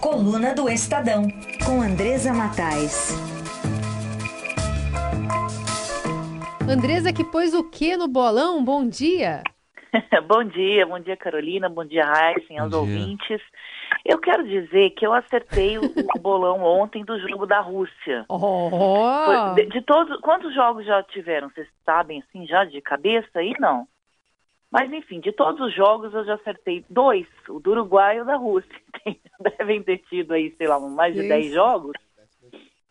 Coluna do Estadão, com Andresa Matais. Andresa, que pôs o que no bolão? Bom dia. bom dia, bom dia Carolina, bom dia Raíssen, aos ouvintes. Eu quero dizer que eu acertei o, bolão ontem do jogo da Rússia. Oh. De, de, todos, quantos jogos já tiveram? Vocês sabem assim já de cabeça aí não? Mas enfim, de todos os jogos eu já acertei dois, o do Uruguai e o da Rússia. Devem ter tido aí, sei lá, mais de 10 jogos.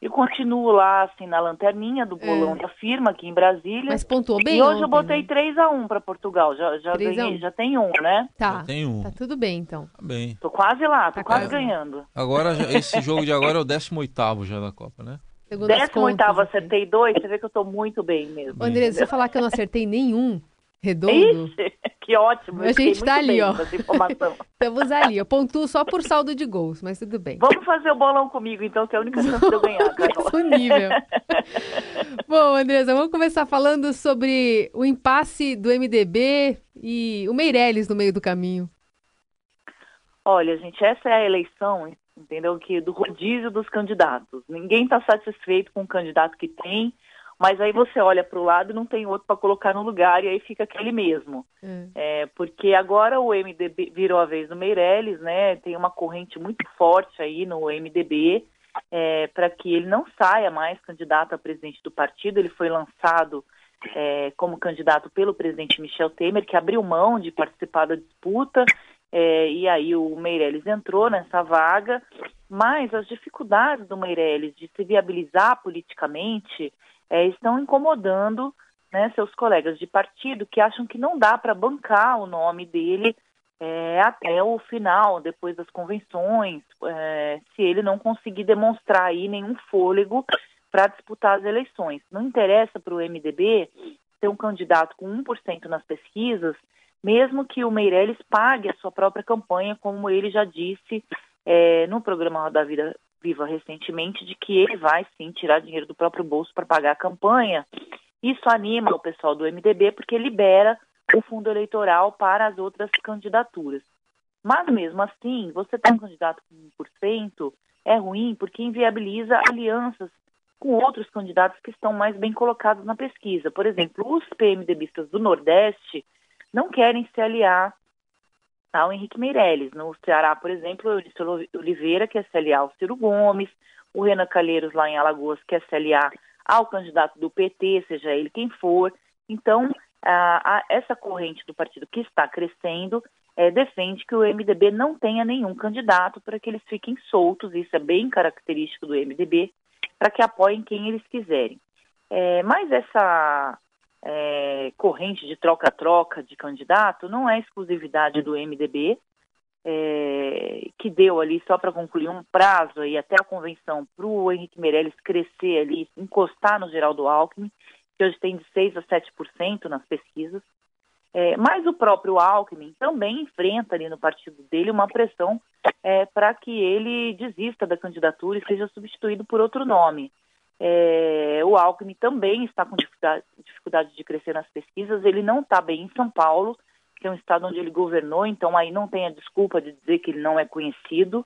E continuo lá, assim, na lanterninha do bolão é. da firma aqui em Brasília. Mas pontuou bem E hoje ontem, eu botei né? 3 a 1 para Portugal. Já, já ganhei, já tem um, né? Tá. Já tem um. Tá tudo bem, então. Tá bem. Tô quase lá, tô Tá quase ganhando. Agora, esse jogo de agora é o 18º já da Copa, né? Segundo as 18 contas, assim. acertei dois, você vê que eu tô muito bem mesmo. Ô, Andresa, se eu falar que eu não acertei nenhum redondo, Ixi, que ótimo. A gente tá muito ali, ó. estamos ali. Eu pontuo só por saldo de gols, mas tudo bem. Vamos fazer o bolão comigo, então, que é a única chance de eu ganhar, Carol. Nível. Bom, Andresa, vamos começar falando sobre o impasse do MDB e o Meirelles no meio do caminho. Olha, gente, essa é a eleição, entendeu? Que do rodízio dos candidatos. Ninguém está satisfeito com o candidato que tem, mas aí você olha para o lado e não tem outro para colocar no lugar e aí fica aquele mesmo. É. É, porque agora o MDB virou a vez do Meirelles, né? Tem uma corrente muito forte aí no MDB é, para que ele não saia mais candidato a presidente do partido. Ele foi lançado é, como candidato pelo presidente Michel Temer, que abriu mão de participar da disputa. é, e aí o Meirelles entrou nessa vaga, mas as dificuldades do Meirelles de se viabilizar politicamente é, estão incomodando né, seus colegas de partido que acham que não dá para bancar o nome dele é, até o final, depois das convenções, é, se ele não conseguir demonstrar aí nenhum fôlego para disputar as eleições. Não interessa para o MDB ter um candidato com 1% nas pesquisas, mesmo que o Meirelles pague a sua própria campanha, como ele já disse é, no programa Roda Vida Viva recentemente, de que ele vai sim tirar dinheiro do próprio bolso para pagar a campanha. Isso anima o pessoal do MDB porque libera o fundo eleitoral para as outras candidaturas. Mas mesmo assim, você ter um candidato com 1% é ruim porque inviabiliza alianças com outros candidatos que estão mais bem colocados na pesquisa. Por exemplo, os PMDBistas do Nordeste não querem se aliar ao Henrique Meirelles. No Ceará, por exemplo, o Eunício Oliveira quer se aliar ao Ciro Gomes, o Renan Calheiros lá em Alagoas quer se aliar ao candidato do PT, seja ele quem for. Então, a, a, essa corrente do partido que está crescendo é, defende que o MDB não tenha nenhum candidato para que eles fiquem soltos, isso é bem característico do MDB, para que apoiem quem eles quiserem. É, mas essa é, corrente de troca-troca de candidato não é exclusividade do MDB, é, que deu ali, só para concluir, um prazo aí até a convenção para o Henrique Meirelles crescer ali, encostar no Geraldo Alckmin, que hoje tem de 6% a 7% nas pesquisas. É, mas o próprio Alckmin também enfrenta ali no partido dele uma pressão é, para que ele desista da candidatura e seja substituído por outro nome. É, o Alckmin também está com dificuldade, de crescer nas pesquisas, ele não está bem em São Paulo, que é um estado onde ele governou, então aí não tem a desculpa de dizer que ele não é conhecido.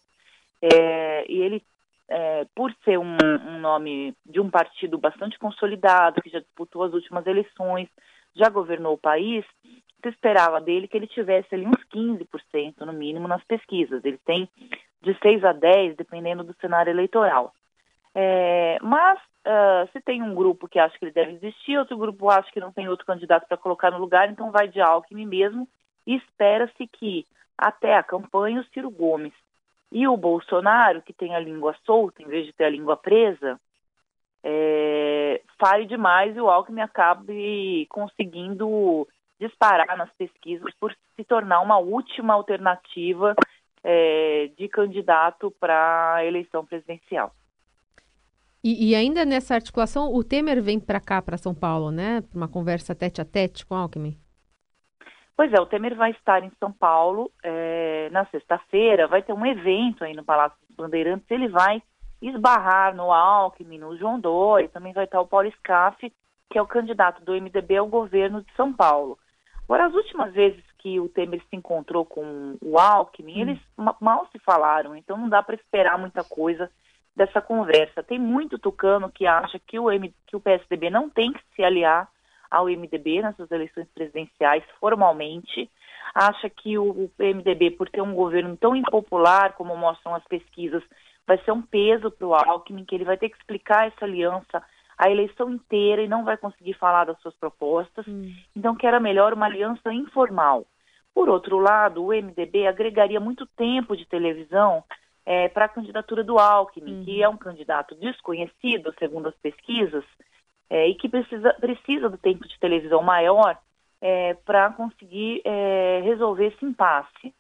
É, e ele, é, por ser um, um nome de um partido bastante consolidado, que já disputou as últimas eleições, já governou o país, se esperava dele que ele tivesse ali uns 15% no mínimo nas pesquisas. Ele tem de 6 a 10, dependendo do cenário eleitoral. É, mas uh, se tem um grupo que acha que ele deve existir, outro grupo acha que não tem outro candidato para colocar no lugar, então vai de Alckmin mesmo e espera-se que até a campanha o Ciro Gomes e o Bolsonaro, que tem a língua solta em vez de ter a língua presa, é, fale demais e o Alckmin acabe conseguindo disparar nas pesquisas por se tornar uma última alternativa é, de candidato para a eleição presidencial. E, e, ainda nessa articulação, o Temer vem para cá, para São Paulo, né? Para uma conversa tete a tete com Alckmin. Pois é, o Temer vai estar em São Paulo é, na sexta-feira, vai ter um evento aí no Palácio dos Bandeirantes, ele vai esbarrar no Alckmin, no João Dória, também vai estar o Paulo Scaff, que é o candidato do MDB ao governo de São Paulo. Agora, as últimas vezes que o Temer se encontrou com o Alckmin, hum. eles mal se falaram, então não dá para esperar muita coisa dessa conversa. Tem muito tucano que acha que o, M, que o PSDB não tem que se aliar ao MDB nessas eleições presidenciais formalmente, acha que o, MDB, por ter um governo tão impopular como mostram as pesquisas, vai ser um peso para o Alckmin, que ele vai ter que explicar essa aliança a eleição inteira e não vai conseguir falar das suas propostas. Hum. Então, que era melhor uma aliança informal. Por outro lado, o MDB agregaria muito tempo de televisão é, para a candidatura do Alckmin, que é um candidato desconhecido, segundo as pesquisas, é, e que precisa, precisa do tempo de televisão maior é, para conseguir é, resolver esse impasse.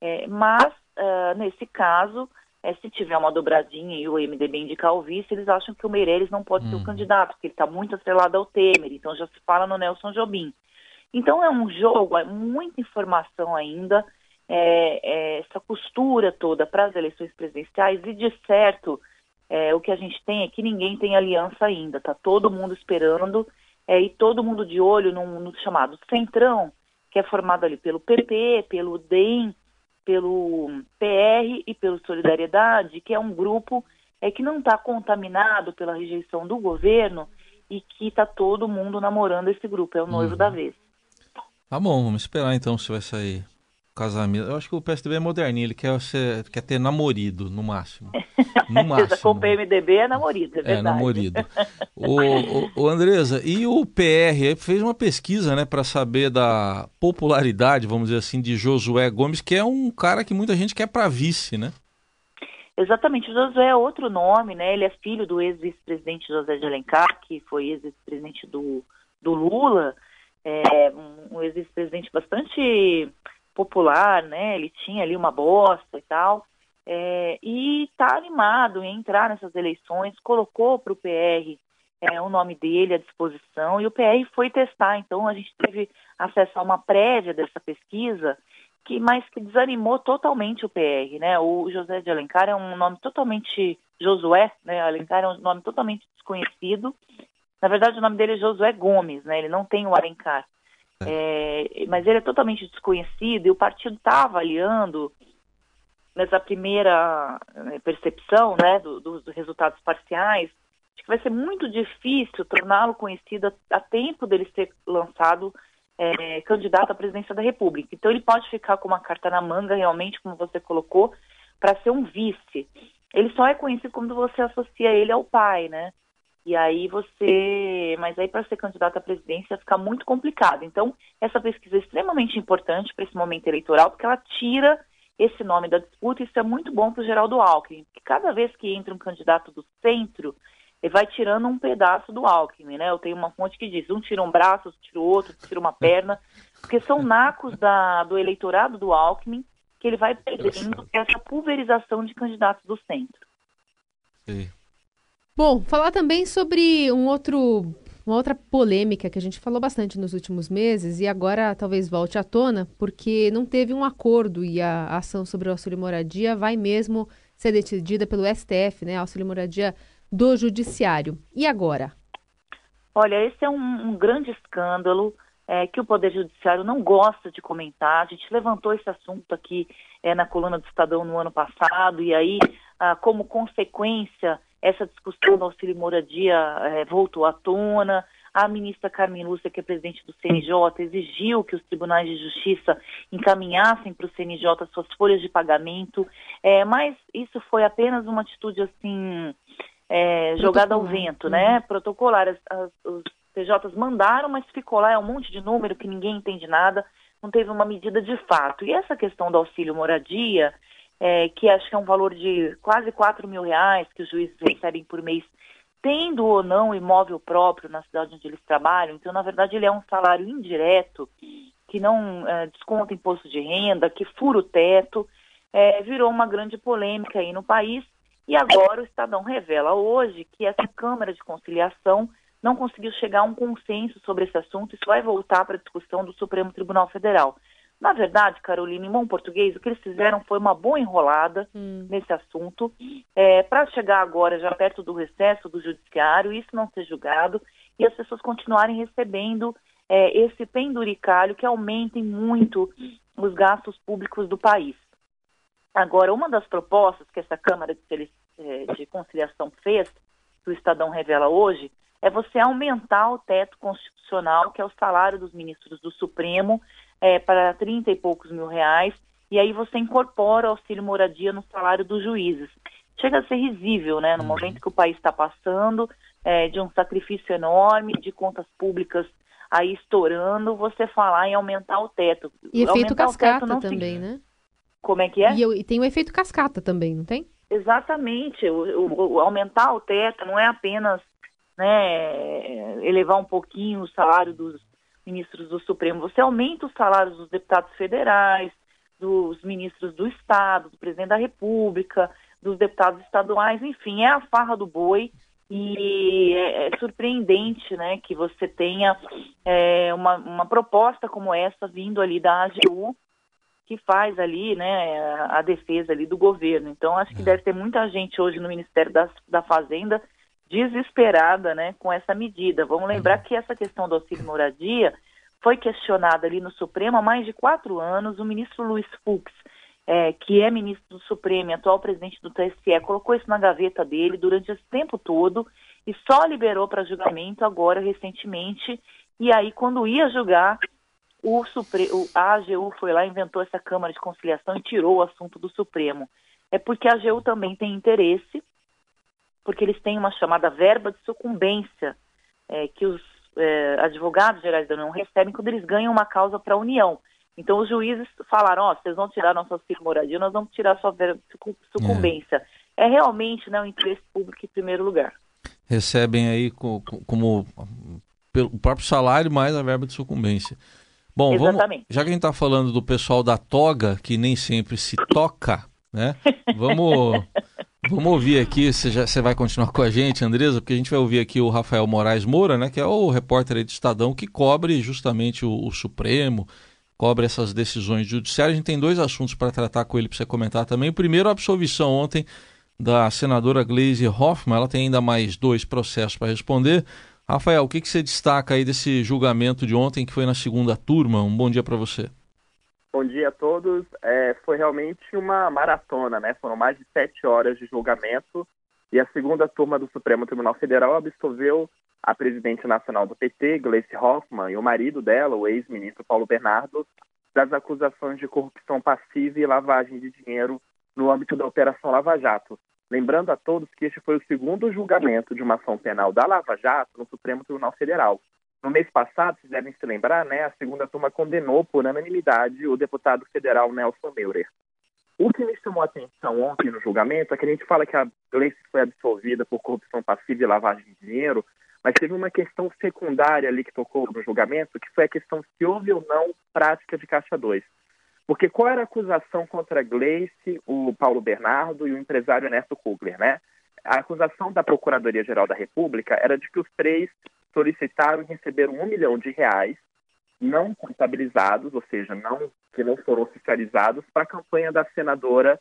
É, mas, uh, nesse caso, é, se tiver uma dobradinha e o MDB indicar o vice, eles acham que o Meirelles não pode ser o uhum. candidato, porque ele está muito atrelado ao Temer, então já se fala no Nelson Jobim. Então é um jogo, é muita informação ainda, é, é, essa costura toda para as eleições presidenciais, e de certo, é, o que a gente tem é que ninguém tem aliança ainda, tá todo mundo esperando, é, e todo mundo de olho no, no chamado Centrão, que é formado ali pelo PP, pelo DEM, pelo PR e pelo Solidariedade, que é um grupo é, que não está contaminado pela rejeição do governo e que está todo mundo namorando esse grupo, é o noivo uhum. da vez. Tá bom, vamos esperar então se vai sair casamento. Eu acho que o PSDB é moderninho, ele quer, ser, quer ter namorido, no máximo. No máximo. Com o PMDB é namorido, é, é verdade. É, namorido. o, o, o, Andresa, e o PR fez uma pesquisa, né, para saber da popularidade, vamos dizer assim, de Josué Gomes, que é um cara que muita gente quer para vice, né? Exatamente, o Josué é outro nome, né? Ele é filho do ex-vice-presidente José de Alencar, que foi ex-vice-presidente do, do Lula, é, um ex-vice-presidente bastante popular, né? Ele tinha ali uma bosta e tal. É, e está animado em entrar nessas eleições, colocou para o PR é, o nome dele à disposição e o PR foi testar. Então a gente teve acesso a uma prévia dessa pesquisa, que mas que desanimou totalmente o PR, né? O José de Alencar é um nome totalmente Josué, né? Alencar é um nome totalmente desconhecido. Na verdade, o nome dele é Josué Gomes, né? Ele não tem o Alencar. É, mas ele é totalmente desconhecido e o partido está avaliando nessa primeira né, percepção né, do, dos resultados parciais, de que vai ser muito difícil torná-lo conhecido a, a, tempo dele ser lançado é, candidato à presidência da República. Então ele pode ficar com uma carta na manga, realmente, como você colocou, para ser um vice. Ele só é conhecido quando você associa ele ao pai, né? E aí você. Mas aí para ser candidato à presidência fica muito complicado. Então, essa pesquisa é extremamente importante para esse momento eleitoral, porque ela tira esse nome da disputa, e isso é muito bom para o Geraldo Alckmin, porque cada vez que entra um candidato do centro, ele vai tirando um pedaço do Alckmin, né? Eu tenho uma fonte que diz, um tira um braço, outro tira o outro, outro tira uma perna, porque são nacos da, do eleitorado do Alckmin que ele vai perdendo essa pulverização de candidatos do centro. Sim. Bom, falar também sobre um outro, uma outra polêmica que a gente falou bastante nos últimos meses e agora talvez volte à tona, porque não teve um acordo e a ação sobre o auxílio moradia vai mesmo ser decidida pelo STF, né? Auxílio moradia do Judiciário. E agora? Olha, esse é um, um grande escândalo é, que o Poder Judiciário não gosta de comentar. A gente levantou esse assunto aqui é, na coluna do Estadão no ano passado, e aí, ah, como consequência essa discussão do auxílio moradia é, voltou à tona. A ministra Carmen Lúcia, que é presidente do CNJ, exigiu que os tribunais de justiça encaminhassem para o CNJ suas folhas de pagamento, é, mas isso foi apenas uma atitude assim é, jogada ao vento, né? Uhum. Protocolar. As, as, os CJs mandaram, mas ficou lá, é um monte de número que ninguém entende nada, não teve uma medida de fato. E essa questão do auxílio moradia, é, que acho que é um valor de quase 4 mil reais que os juízes recebem por mês, tendo ou não imóvel próprio na cidade onde eles trabalham. Então, na verdade, ele é um salário indireto, que não é, desconta imposto de renda, que fura o teto, é, virou uma grande polêmica aí no país. E agora o Estadão revela hoje que essa Câmara de Conciliação não conseguiu chegar a um consenso sobre esse assunto. Isso vai voltar para a discussão do Supremo Tribunal Federal. Na verdade, Carolina, em bom português, o que eles fizeram foi uma boa enrolada hum. nesse assunto, é, para chegar agora, já perto do recesso do judiciário, isso não ser julgado e as pessoas continuarem recebendo é, esse penduricalho que aumentem muito os gastos públicos do país. Agora, uma das propostas que essa Câmara de, é, de Conciliação fez, que o Estadão revela hoje, é você aumentar o teto constitucional, que é o salário dos ministros do Supremo, é, para 30 e poucos mil reais, e aí você incorpora o auxílio moradia no salário dos juízes. Chega a ser risível, né? No uhum. momento que o país está passando, é, de um sacrifício enorme, de contas públicas aí estourando, você falar em aumentar o teto. E efeito cascata também, né? Como é que é? E, e, tem o efeito cascata também, não tem? Exatamente. O, o, o, aumentar o teto não é apenas né, elevar um pouquinho o salário dos ministros do Supremo. Você aumenta os salários dos deputados federais, dos ministros do Estado, do presidente da República, dos deputados estaduais, enfim, é a farra do boi e é, é surpreendente né, que você tenha é, uma, uma proposta como essa vindo ali da AGU, que faz ali né, a defesa ali do governo. Então, acho que é. deve ter muita gente hoje no Ministério da, da Fazenda desesperada né, com essa medida. Vamos lembrar uhum. que essa questão do auxílio moradia foi questionada ali no Supremo há mais de quatro anos. O ministro Luiz Fux, é, que é ministro do Supremo e atual presidente do TSE, colocou isso na gaveta dele durante esse tempo todo e só liberou para julgamento agora, recentemente. E aí, quando ia julgar, o, Supre... a AGU foi lá, inventou essa Câmara de Conciliação e tirou o assunto do Supremo. É porque a AGU também tem interesse porque eles têm uma chamada verba de sucumbência, é, que os é, advogados gerais da União recebem quando eles ganham uma causa para a União. Então os juízes falaram, ó, oh, vocês vão tirar nossa auxílio moradia, nós vamos tirar sua verba de sucumbência. É, é realmente né, o interesse público em primeiro lugar. Recebem aí como, como pelo próprio salário mais a verba de sucumbência. Bom, vamos, já que a gente está falando do pessoal da toga, que nem sempre se toca, né? Vamos Vamos ouvir aqui, você, já, você vai continuar com a gente, Andresa, porque a gente vai ouvir aqui o Rafael Moraes Moura, né, que é o repórter aí do Estadão, que cobre justamente o, o Supremo, cobre essas decisões judiciais. A gente tem dois assuntos para tratar com ele para você comentar também. O primeiro, a absolvição ontem da senadora Gleisi Hoffmann, ela tem ainda mais dois processos para responder. Rafael, o que, que você destaca aí desse julgamento de ontem, que foi na segunda turma? Um bom dia para você. Bom dia a todos. É, foi realmente uma maratona, né? Foram mais de sete horas de julgamento e a segunda turma do Supremo Tribunal Federal absolveu a presidente nacional do PT, Gleice Hoffmann, e o marido dela, o ex-ministro Paulo Bernardo, das acusações de corrupção passiva e lavagem de dinheiro no âmbito da Operação Lava Jato. Lembrando a todos que este foi o segundo julgamento de uma ação penal da Lava Jato no Supremo Tribunal Federal. No mês passado, vocês devem se lembrar, né, a segunda turma condenou por unanimidade o deputado federal Nelson Meurer. O que me chamou a atenção ontem no julgamento é que a gente fala que a Gleice foi absolvida por corrupção passiva e lavagem de dinheiro, mas teve uma questão secundária ali que tocou no julgamento, que foi a questão se houve ou não prática de caixa 2. Porque qual era a acusação contra a Gleice, o Paulo Bernardo e o empresário Ernesto Kugler, né? A acusação da Procuradoria-Geral da República era de que os três solicitaram e receberam um milhão de reais não contabilizados, ou seja, não que não foram oficializados, para a campanha da senadora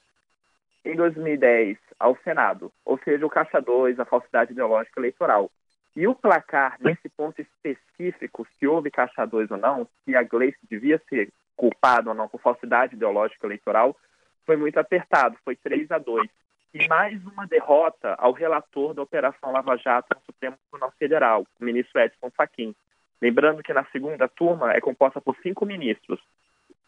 em 2010 ao Senado, ou seja, o Caixa 2, a falsidade ideológica eleitoral. E o placar, nesse ponto específico, se houve Caixa 2 ou não, se a Gleice devia ser culpada ou não por falsidade ideológica eleitoral, foi muito apertado, foi 3 a 2 e mais uma derrota ao relator da Operação Lava Jato no Supremo Tribunal Federal, o ministro Edson Fachin. Lembrando que na segunda turma é composta por cinco ministros.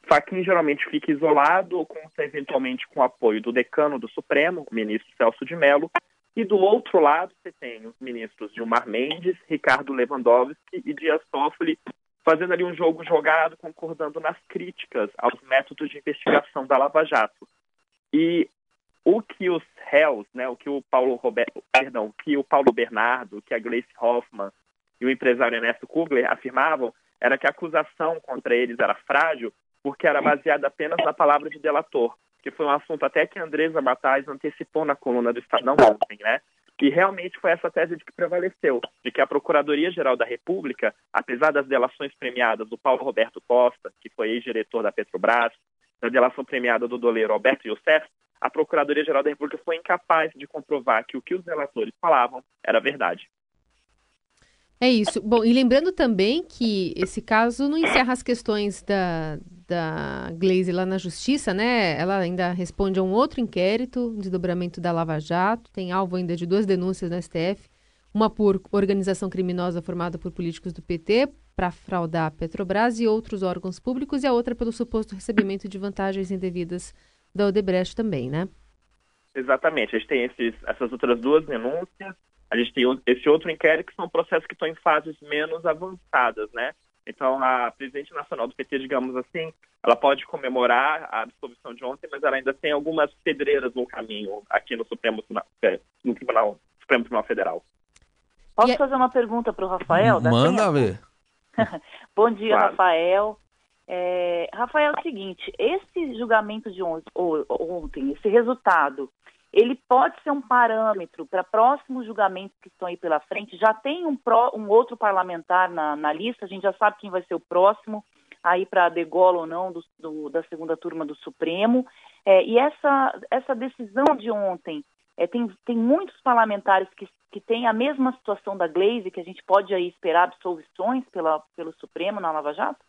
Fachin geralmente fica isolado ou conta eventualmente com o apoio do decano do Supremo, o ministro Celso de Mello, e do outro lado você tem os ministros Gilmar Mendes, Ricardo Lewandowski e Dias Toffoli fazendo ali um jogo jogado, concordando nas críticas aos métodos de investigação da Lava Jato. E o que os réus, né, o que o Paulo Roberto, perdão, que o Paulo Bernardo, que a Gleice Hoffmann e o empresário Ernesto Kugler afirmavam era que a acusação contra eles era frágil porque era baseada apenas na palavra de delator, que foi um assunto até que Andresa Matais antecipou na coluna do Estadão ontem, né? E realmente foi essa tese de que prevaleceu, de que a Procuradoria-Geral da República, apesar das delações premiadas do Paulo Roberto Costa, que foi ex-diretor da Petrobras, da delação premiada do doleiro Alberto Youssef, a Procuradoria-Geral da República foi incapaz de comprovar que o que os relatores falavam era verdade. É isso. Bom, e lembrando também que esse caso não encerra as questões da, da Glaze lá na justiça, né? Ela ainda responde a um outro inquérito, desdobramento da Lava Jato, tem alvo ainda de duas denúncias no STF, uma por organização criminosa formada por políticos do PT para fraudar a Petrobras e outros órgãos públicos, e a outra pelo suposto recebimento de vantagens indevidas da Odebrecht também, né? Exatamente. A gente tem esses, essas outras duas denúncias, a gente tem esse outro inquérito que são processos que estão em fases menos avançadas, né? Então, a presidente nacional do PT, digamos assim, ela pode comemorar a absolvição de ontem, mas ela ainda tem algumas pedreiras no caminho aqui no Supremo, no Tribunal, Supremo Tribunal Federal. Posso fazer uma pergunta para o Rafael? Manda ver. Bom dia, claro. Rafael. É, Rafael, é o seguinte, esse julgamento de ontem, esse resultado, ele pode ser um parâmetro para próximos julgamentos que estão aí pela frente. Já tem um, pró, um outro parlamentar na, na, lista, a gente já sabe quem vai ser o próximo, aí para degola ou não do, do, da segunda turma do Supremo. É, e essa, essa decisão de ontem, é, tem, tem muitos parlamentares que, que têm a mesma situação da Glaze, que a gente pode aí esperar absolvições pela, pelo Supremo na Lava Jato?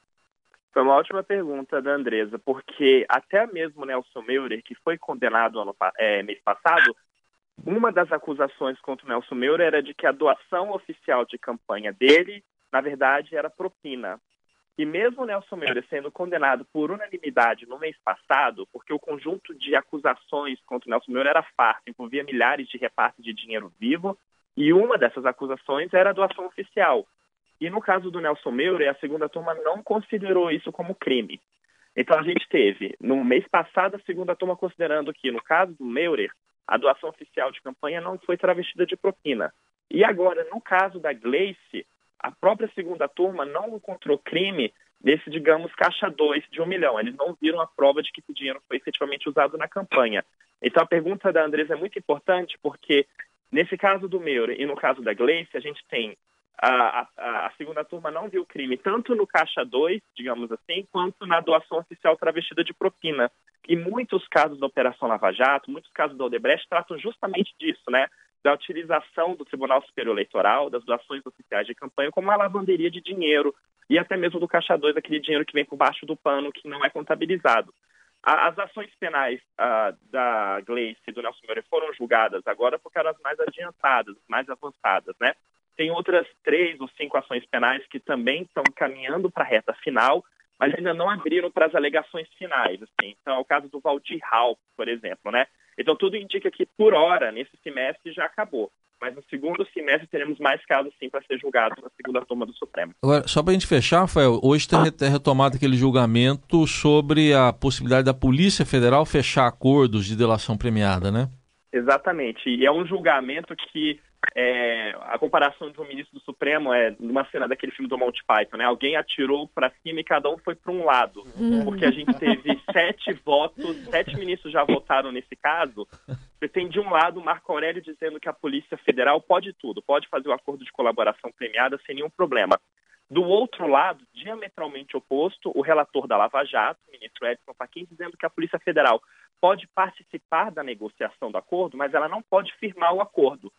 Foi uma ótima pergunta da Andresa, porque até mesmo Nelson Meurer, que foi condenado ano, é, mês passado, uma das acusações contra o Nelson Meurer era de que a doação oficial de campanha dele, na verdade, era propina. E mesmo Nelson Meurer sendo condenado por unanimidade no mês passado, porque o conjunto de acusações contra Nelson Meurer era farto, envolvia milhares de repartos de dinheiro vivo, e uma dessas acusações era a doação oficial. E no caso do Nelson Meurer, a segunda turma não considerou isso como crime. Então a gente teve, no mês passado, a segunda turma considerando que, no caso do Meurer, a doação oficial de campanha não foi travestida de propina. E agora, no caso da Gleice, a própria segunda turma não encontrou crime nesse, digamos, caixa 2 de um milhão. Eles não viram a prova de que esse dinheiro foi efetivamente usado na campanha. Então a pergunta da Andresa é muito importante porque, nesse caso do Meurer e no caso da Gleice, a gente tem a, a, a, segunda turma não viu crime tanto no caixa 2, digamos assim, quanto na doação oficial travestida de propina. E muitos casos da Operação Lava Jato, muitos casos da Odebrecht tratam justamente disso, né? Da utilização do Tribunal Superior Eleitoral, das doações oficiais de campanha, como uma lavanderia de dinheiro, e até mesmo do caixa 2, aquele dinheiro que vem por baixo do pano, que não é contabilizado. As ações penais uh, da Gleice e do Nelson Moura foram julgadas agora porque eram as mais adiantadas, mais avançadas, né? Tem outras três ou cinco ações penais que também estão caminhando para a reta final, mas ainda não abriram para as alegações finais. Assim. Então, é o caso do Valdir Hall, por exemplo. Né? Então, tudo indica que, por hora, nesse semestre já acabou. Mas no segundo semestre teremos mais casos, sim, para ser julgados na segunda turma do Supremo. Agora, só para a gente fechar, Rafael, hoje tem retomado aquele julgamento sobre a possibilidade da Polícia Federal fechar acordos de delação premiada, né? Exatamente. E é um julgamento que é, a comparação de um ministro do Supremo é numa cena daquele filme do Monty Python, né? Alguém atirou para cima e cada um foi para um lado, uhum. porque a gente teve sete votos, sete ministros já votaram nesse caso. Você tem de um lado Marco Aurélio dizendo que a Polícia Federal pode tudo, pode fazer o acordo de colaboração premiada sem nenhum problema. Do outro lado, diametralmente oposto, o relator da Lava Jato, o ministro Edson Fachin, dizendo que a Polícia Federal pode participar da negociação do acordo, mas ela não pode firmar o acordo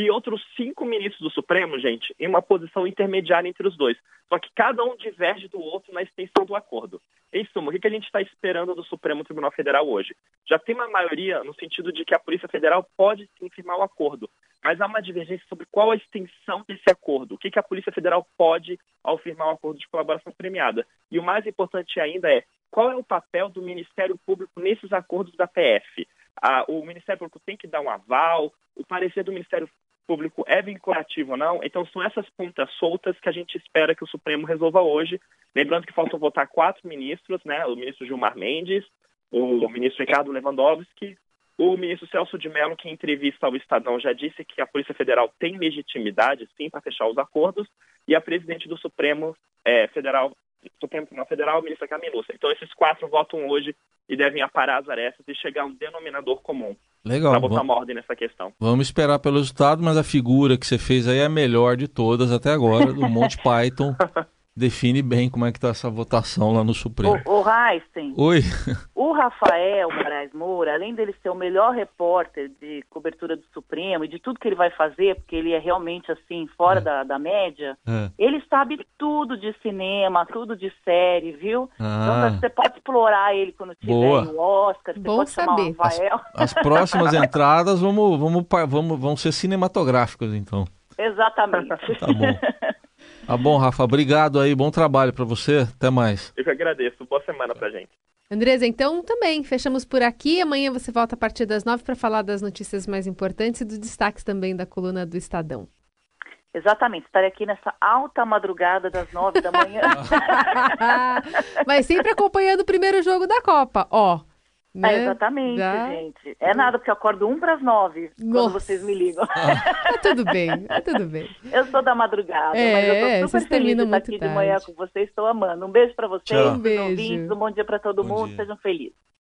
e outros cinco ministros do Supremo, gente, em uma posição intermediária entre os dois. Só que cada um diverge do outro na extensão do acordo. Em suma, o que a gente está esperando do Supremo Tribunal Federal hoje? Já tem uma maioria no sentido de que a Polícia Federal pode sim firmar o acordo, mas há uma divergência sobre qual a extensão desse acordo, o que a Polícia Federal pode ao firmar o um acordo de colaboração premiada. E o mais importante ainda é qual é o papel do Ministério Público nesses acordos da PF a, o Ministério Público tem que dar um aval, o parecer do Ministério Público é vinculativo ou não. Então, são essas pontas soltas que a gente espera que o Supremo resolva hoje. Lembrando que faltam votar quatro ministros, né? O ministro Gilmar Mendes, o ministro Ricardo Lewandowski, o ministro Celso de Mello, que em entrevista ao Estadão já disse que a Polícia Federal tem legitimidade, sim, para fechar os acordos, e a presidente do Supremo é, Federal, Supremo Tribunal Federal, ministra Camiluça. Então, esses quatro votam hoje e devem aparar as arestas e chegar a um denominador comum. Legal. Para botar vamos, uma ordem nessa questão. Vamos esperar pelo resultado, mas a figura que você fez aí é a melhor de todas até agora, do Monty Python, define bem como é que está essa votação lá no Supremo. O, o Heisen, Oi. O Rafael Moraes Moura, além dele ser o melhor repórter de cobertura do Supremo e de tudo que ele vai fazer, porque ele é realmente assim, fora é. da, da média, é. ele sabe tudo de cinema, tudo de série, viu? Ah. Então você pode explorar ele quando tiver Boa. o Oscar, você Bom pode saber. chamar o Rafael. As, as próximas entradas vamos, vamos, vamos, vão ser cinematográficas, então. Exatamente. tá bom. Tá bom, Rafa. Obrigado aí. Bom trabalho para você. Até mais. Eu que agradeço. Boa semana pra gente. Andresa, então também fechamos por aqui. Amanhã você volta a partir das nove para falar das notícias mais importantes e dos destaques também da coluna do Estadão. Exatamente, estarei aqui nessa alta madrugada das nove da manhã. Mas sempre acompanhando o primeiro jogo da Copa, ó. Né? É, exatamente, gente. É nada, porque eu acordo um para as nove quando vocês me ligam. tá tudo bem, tá tudo bem. Eu sou da madrugada, é, mas eu tô super feliz de estar aqui tarde. de manhã com vocês. Estou amando. Um beijo para vocês, um beijo. ouvintes, um bom dia para todo bom mundo. Dia. Sejam felizes.